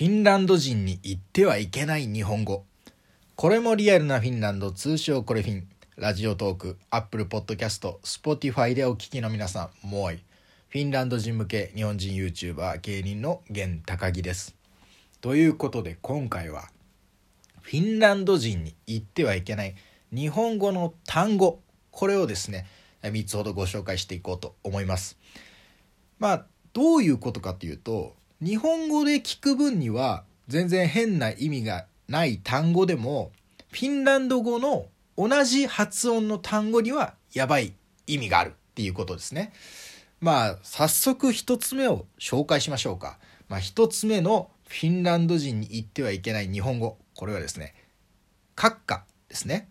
フィンランド人に言ってはいけない日本語。これもリアルなフィンランド、通称これフィン。ラジオトーク、アップルポッドキャスト、スポティファイでお聞きの皆さん、 Moi。フィンランド人向け日本人 YouTuber 芸人の源高木です。ということで今回は、フィンランド人に言ってはいけない日本語の単語、これをですね、3つほどご紹介していこうと思います。まあ、どういうことかというと、日本語で聞く分には全然変な意味がない単語でもフィンランド語の同じ発音の単語にはやばい意味があるっていうことですね。まあ早速一つ目を紹介しましょうか。まあ一つ目のフィンランド人に言ってはいけない日本語。これはですね、閣下ですね。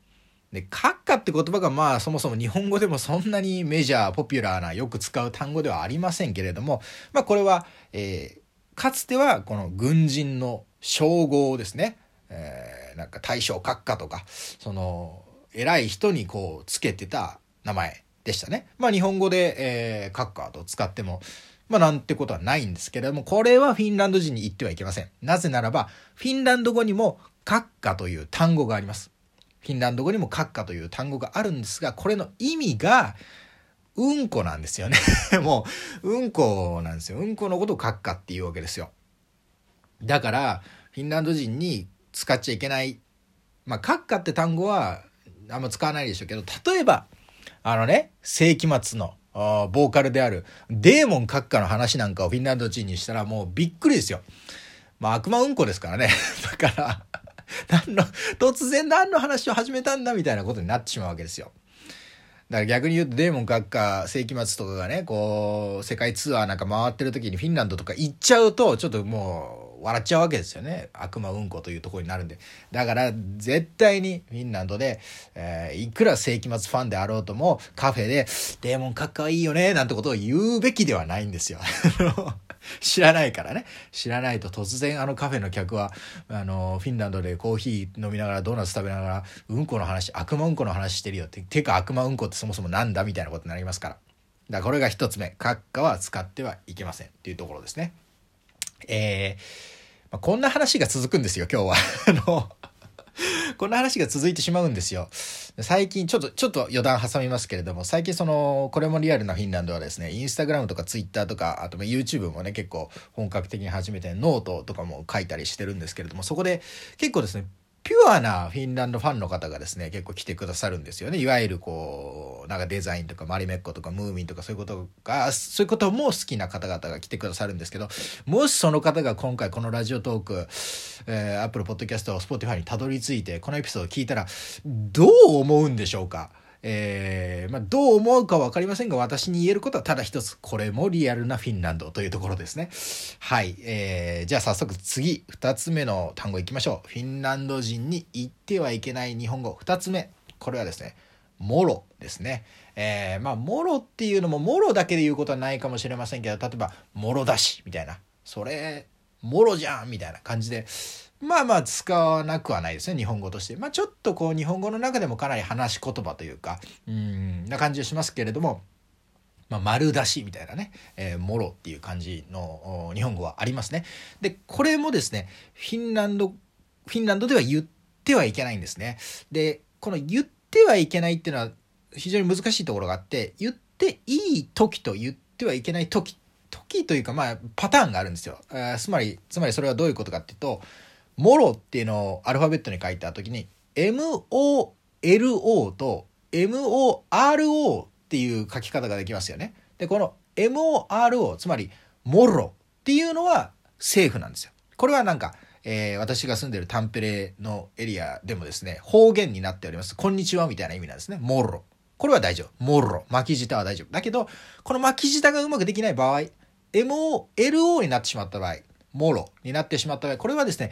で、閣下って言葉がまあそもそも日本語でもそんなにメジャー、ポピュラーなよく使う単語ではありませんけれども、まあこれは、えー、かつてはこの軍人の称号ですね、えー、なんか大将閣下とかその偉い人にこうつけてた名前でしたね。まあ日本語で、えー、閣下と使ってもまあなんてことはないんですけれども、これはフィンランド人に言ってはいけません。なぜならば、フィンランド語にも閣下という単語があります。フィンランド語にも閣下という単語があるんですが、これの意味が、うんこなんですよね もう、うんこなんですよ。うんこのことを閣下っていうわけですよ。だから、フィンランド人に使っちゃいけない。まあ、閣下って単語はあんま使わないでしょうけど、例えば、あのね、世紀末のボーカルであるデーモン閣下の話なんかをフィンランド人にしたらもうびっくりですよ。まあ悪魔うんこですからね。だから何の、突然何の話を始めたんだみたいなことになってしまうわけですよ。だから逆に言うとデーモン閣下世紀末とかがねこう世界ツアーなんか回ってる時にフィンランドとか行っちゃうとちょっともう笑っちゃうわけですよね悪魔うんこというところになるんでだから絶対にフィンランドで、えー、いくら世紀末ファンであろうともカフェで「デーモン閣下はいいよね」なんてことを言うべきではないんですよ。知らないからね。知らないと突然あのカフェの客は、あの、フィンランドでコーヒー飲みながらドーナツ食べながら、うんこの話、悪魔うんこの話してるよって、てか悪魔うんこってそもそもなんだみたいなことになりますから。だからこれが一つ目。閣下は使ってはいけませんっていうところですね。えー、まあ、こんな話が続くんですよ、今日は。あの、こんな話が続いてしまうんですよ。最近、ちょっと、ちょっと余談挟みますけれども、最近その、これもリアルなフィンランドはですね、インスタグラムとかツイッターとか、あと YouTube もね、結構本格的に始めて、ノートとかも書いたりしてるんですけれども、そこで結構ですね、ピュアなフィンランドファンの方がですね、結構来てくださるんですよね。いわゆるこう、なんかデザインとかマリメッコとかムーミンとかそういうことが、そういうことも好きな方々が来てくださるんですけど、もしその方が今回このラジオトーク、えー、Apple Podcast、Spotify にたどり着いて、このエピソードを聞いたら、どう思うんでしょうか？えー、まあ、どう思うか分かりませんが、私に言えることはただ一つ。これもリアルなフィンランドというところですね。はい。えー、じゃあ早速次、二つ目の単語いきましょう。フィンランド人に言ってはいけない日本語。二つ目。これはですね、もろですね。えー、まあ、もろっていうのも、もろだけで言うことはないかもしれませんけど、例えば、もろだし、みたいな。それ、もろじゃんみたいな感じで、まあまあ使わなくはないですね、日本語として。まあちょっとこう日本語の中でもかなり話し言葉というか、うん、な感じがしますけれども、まあ、丸出しみたいなね、えー、もろっていう感じの日本語はありますね。で、これもですね、フィンランド、フィンランドでは言ってはいけないんですね。で、この言ってはいけないっていうのは非常に難しいところがあって、言っていい時と言ってはいけない時、時というかまあパターンがあるんですよ。つまり、つまりそれはどういうことかっていうと、モロっていうのをアルファベットに書いた時に MOLO と MORO っていう書き方ができますよね。で、この MORO、つまりモロっていうのはセーフなんですよ。これはなんか、えー、私が住んでるタンペレのエリアでもですね、方言になっております。こんにちはみたいな意味なんですね。モロ。これは大丈夫。モロ。巻き舌は大丈夫。だけど、この巻き舌がうまくできない場合、MOLO になってしまった場合、モロになってしまった場合、これはですね、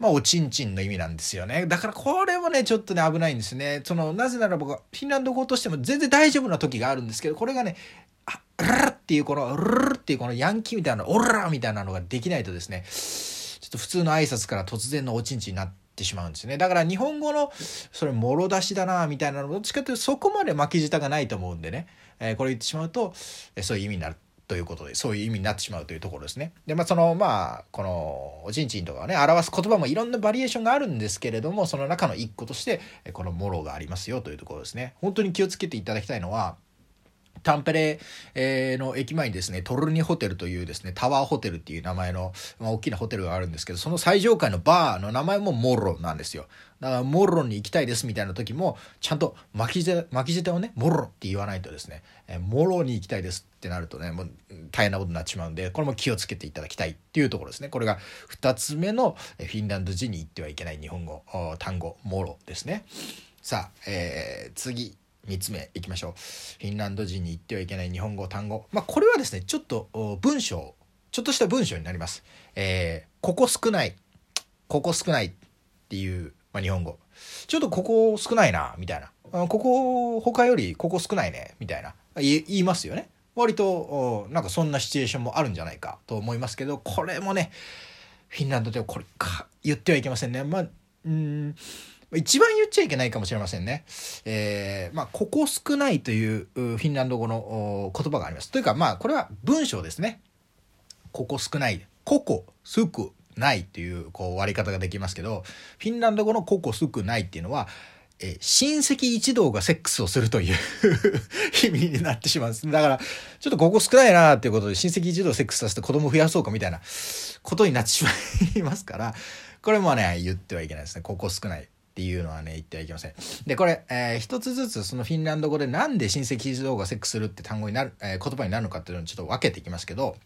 まあ、おちんちんの意味なんですよね。だからこれもね、ちょっとね、危ないんですね。その、なぜなら僕は、フィンランド語としても全然大丈夫な時があるんですけど、これがね、あ、ルルっていう、この、ルルっていうこのヤンキーみたいな、オラみたいなのができないとですね、ちょっと普通の挨拶から突然のおちんちんになってしまうんですね。だから日本語の、それ、もろ出しだな、みたいなの、どっちかというとそこまで巻き舌がないと思うんでね、えー、これ言ってしまうと、え、そういう意味になる。ということで、そういう意味になってしまうというところですね。で、まあ、その、まあ、この、おちんちんとかをね、表す言葉もいろんなバリエーションがあるんですけれども、その中の一個として、このもろがありますよというところですね。本当に気をつけていただきたいのは、タンペレ、の駅前にですね、トルニホテルというですね、タワーホテルっていう名前の、まあ、大きなホテルがあるんですけど、その最上階のバーの名前もモロなんですよ。だから、モロに行きたいですみたいな時も、ちゃんと巻き舌、巻き舌をね、モロって言わないとですね、えー、モロに行きたいですってなるとね、もう大変なことになってしまうんで、これも気をつけていただきたいっていうところですね。これが2つ目のフィンランド人に言ってはいけない日本語、単語、モロですね。さあ、えー、次。3つ目いきましょう。フィンランド人に言ってはいけない日本語単語。まあこれはですねちょっと文章。ちょっとした文章になります。えー、ここ少ない。ここ少ないっていう、まあ、日本語。ちょっとここ少ないなみたいな。ここ他よりここ少ないねみたいな。言いますよね。割となんかそんなシチュエーションもあるんじゃないかと思いますけどこれもねフィンランドではこれか言ってはいけませんね。まあうん。一番言っちゃいけないかもしれませんね。えー、まあ、ここ少ないというフィンランド語の言葉があります。というか、まあ、これは文章ですね。ここ少ない。ここ少ないというこう割り方ができますけど、フィンランド語のここ少ないっていうのは、え親戚一同がセックスをするという 意味になってしまうんです。だから、ちょっとここ少ないなっていうことで親戚一同セックスさせて子供増やそうかみたいなことになってしまいますから、これもね、言ってはいけないですね。ここ少ない。っていうのはね言ってはいけません。でこれ、えー、一つずつそのフィンランド語でなんで親戚一同がセックスするって単語になる、えー、言葉になるのかっていうのをちょっと分けていきますけど、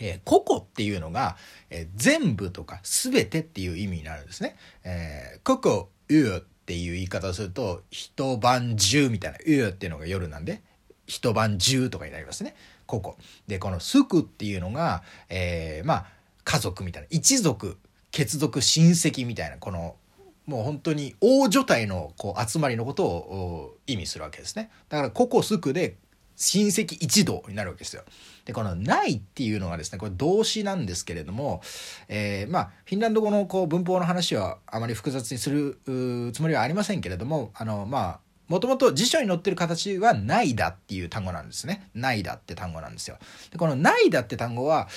えー、個々っていうのが、えー、全部とか全てっていう意味になるんですね。えー、個々うっていう言い方をすると一晩中みたいなうっていうのが夜なんで一晩中とかになりますね。個々。でこのすくっていうのが、えー、まあ家族みたいな一族血族親戚みたいなこのもう本当に大所帯のこう集まりのことを意味するわけですね。だからここすくで親戚一同になるわけですよ。でこの「ない」っていうのがですねこれ動詞なんですけれども、えー、まあフィンランド語のこう文法の話はあまり複雑にするつもりはありませんけれどもあのまあもともと辞書に載ってる形は「ないだ」っていう単語なんですね。ないだって単語なんですよ。でこの「ないだ」って単語は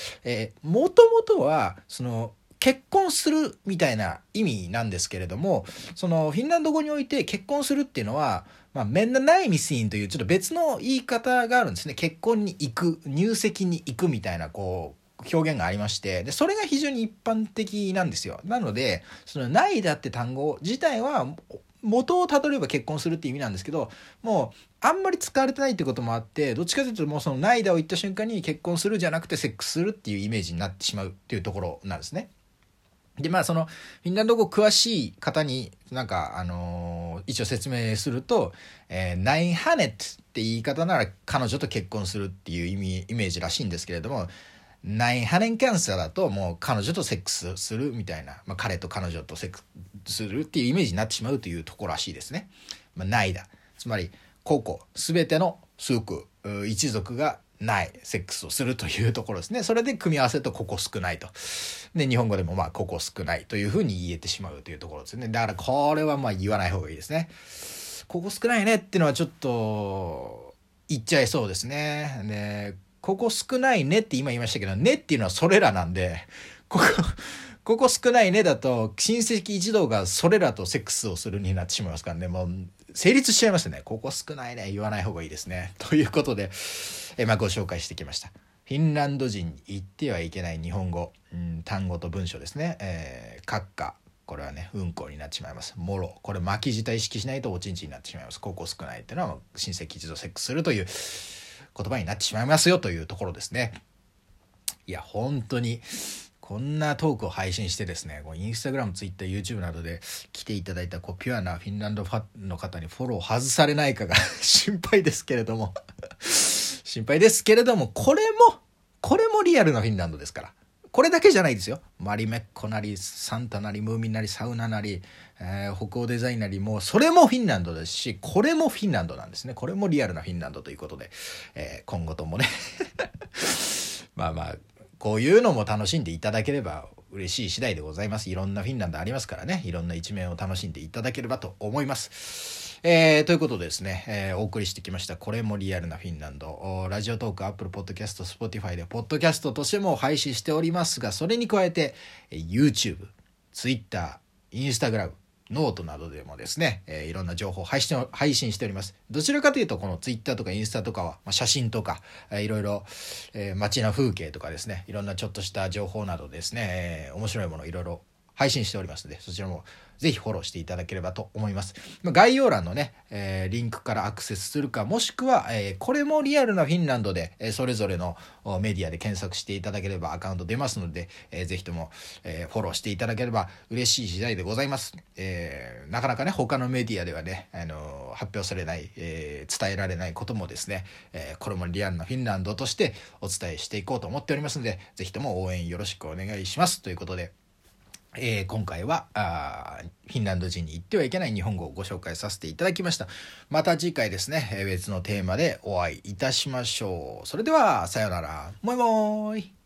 もともとはその結婚するみたいな意味なんですけれどもそのフィンランド語において結婚するっていうのはまあ、メンナナイミシーンというちょっと別の言い方があるんですね。結婚に行く入籍に行くみたいなこう表現がありまして。でそれが非常に一般的なんですよ。なのでその「ない」だって単語自体は元をたどれば結婚するって意味なんですけどもうあんまり使われてないってこともあってどっちかというともうその「ないだ」を言った瞬間に結婚するじゃなくてセックスするっていうイメージになってしまうっていうところなんですね。で、まあ、その、フィンランド語詳しい方に、なんか、あのー、一応説明すると、えー、ナインハネットって言い方なら彼女と結婚するっていう意味、イメージらしいんですけれども、ナインハネンキャンサーだともう彼女とセックスするみたいな、まあ、彼と彼女とセックスするっていうイメージになってしまうというとこらしいですね。まあ、ないだ。つまり、個々、すべての数区、一族がないセックスをするというところですね。それで組み合わせるとここ少ないと。で、日本語でもまあここ少ないというふうに言えてしまうというところですね。だからこれはまあ言わない方がいいですね。ここ少ないねっていうのはちょっと言っちゃいそうですね。で、ここ少ないねって今言いましたけど、ねっていうのはそれらなんで、ここ、ここ少ないねだと親戚一同がそれらとセックスをするになってしまいますからね。もう成立しちゃいますね。ここ少ないね。言わない方がいいですね。ということで、えまあ、ご紹介してきました。フィンランド人に言ってはいけない日本語、うん、単語と文章ですね。えー、閣下。これはね、うんこになってしまいます。もろ。これ巻き舌意識しないとおちんちんになってしまいます。ここ少ないっていうのは親戚一度セックスするという言葉になってしまいますよというところですね。いや、本当にこんなトークを配信してですね、インスタグラム、ツイッター、YouTube などで来ていただいたこうピュアなフィンランドファンの方にフォロー外されないかが 心配ですけれども 心配ですけれども、これも、これもリアルなフィンランドですから。これだけじゃないですよ。マリメッコなり、サンタなり、ムーミンなり、サウナなり、えー、北欧デザインなり、もうそれもフィンランドですし、これもフィンランドなんですね。これもリアルなフィンランドということで、えー、今後ともね まあまあ、こういうのも楽しんでいただければ嬉しい次第でございます。いろんなフィンランドありますからね、いろんな一面を楽しんでいただければと思います。えー、ということでですね、えー、お送りしてきました、これもリアルなフィンランド、ラジオトーク、アップルポッドキャスト、スポティファイで、ポッドキャストとしても配信しておりますが、それに加えて、YouTube、Twitter、Instagram、 note などでもですね、えー、いろんな情報を配信配信しております。どちらかというと、この Twitter とかインスタとかは、まあ、写真とか、えー、いろいろ、えー、街の風景とかですね、いろんなちょっとした情報などですね、えー、面白いものをいろいろ配信しておりますので、そちらもぜひフォローしていただければと思います。概要欄のね、えー、リンクからアクセスするか、もしくは、えー、これもリアルなフィンランドで、えー、それぞれのメディアで検索していただければアカウント出ますので、えー、ぜひとも、えー、フォローしていただければ嬉しい時代でございます。えー、なかなかね、他のメディアではね、あの発表されない、えー、伝えられないこともですね、えー、これもリアルなフィンランドとしてお伝えしていこうと思っておりますので、ぜひとも応援よろしくお願いします。ということで、えー、今回はあフィンランド人に言ってはいけない日本語をご紹介させていただきました。また次回ですね、別のテーマでお会いいたしましょう。それでは、さようなら。もいもーい。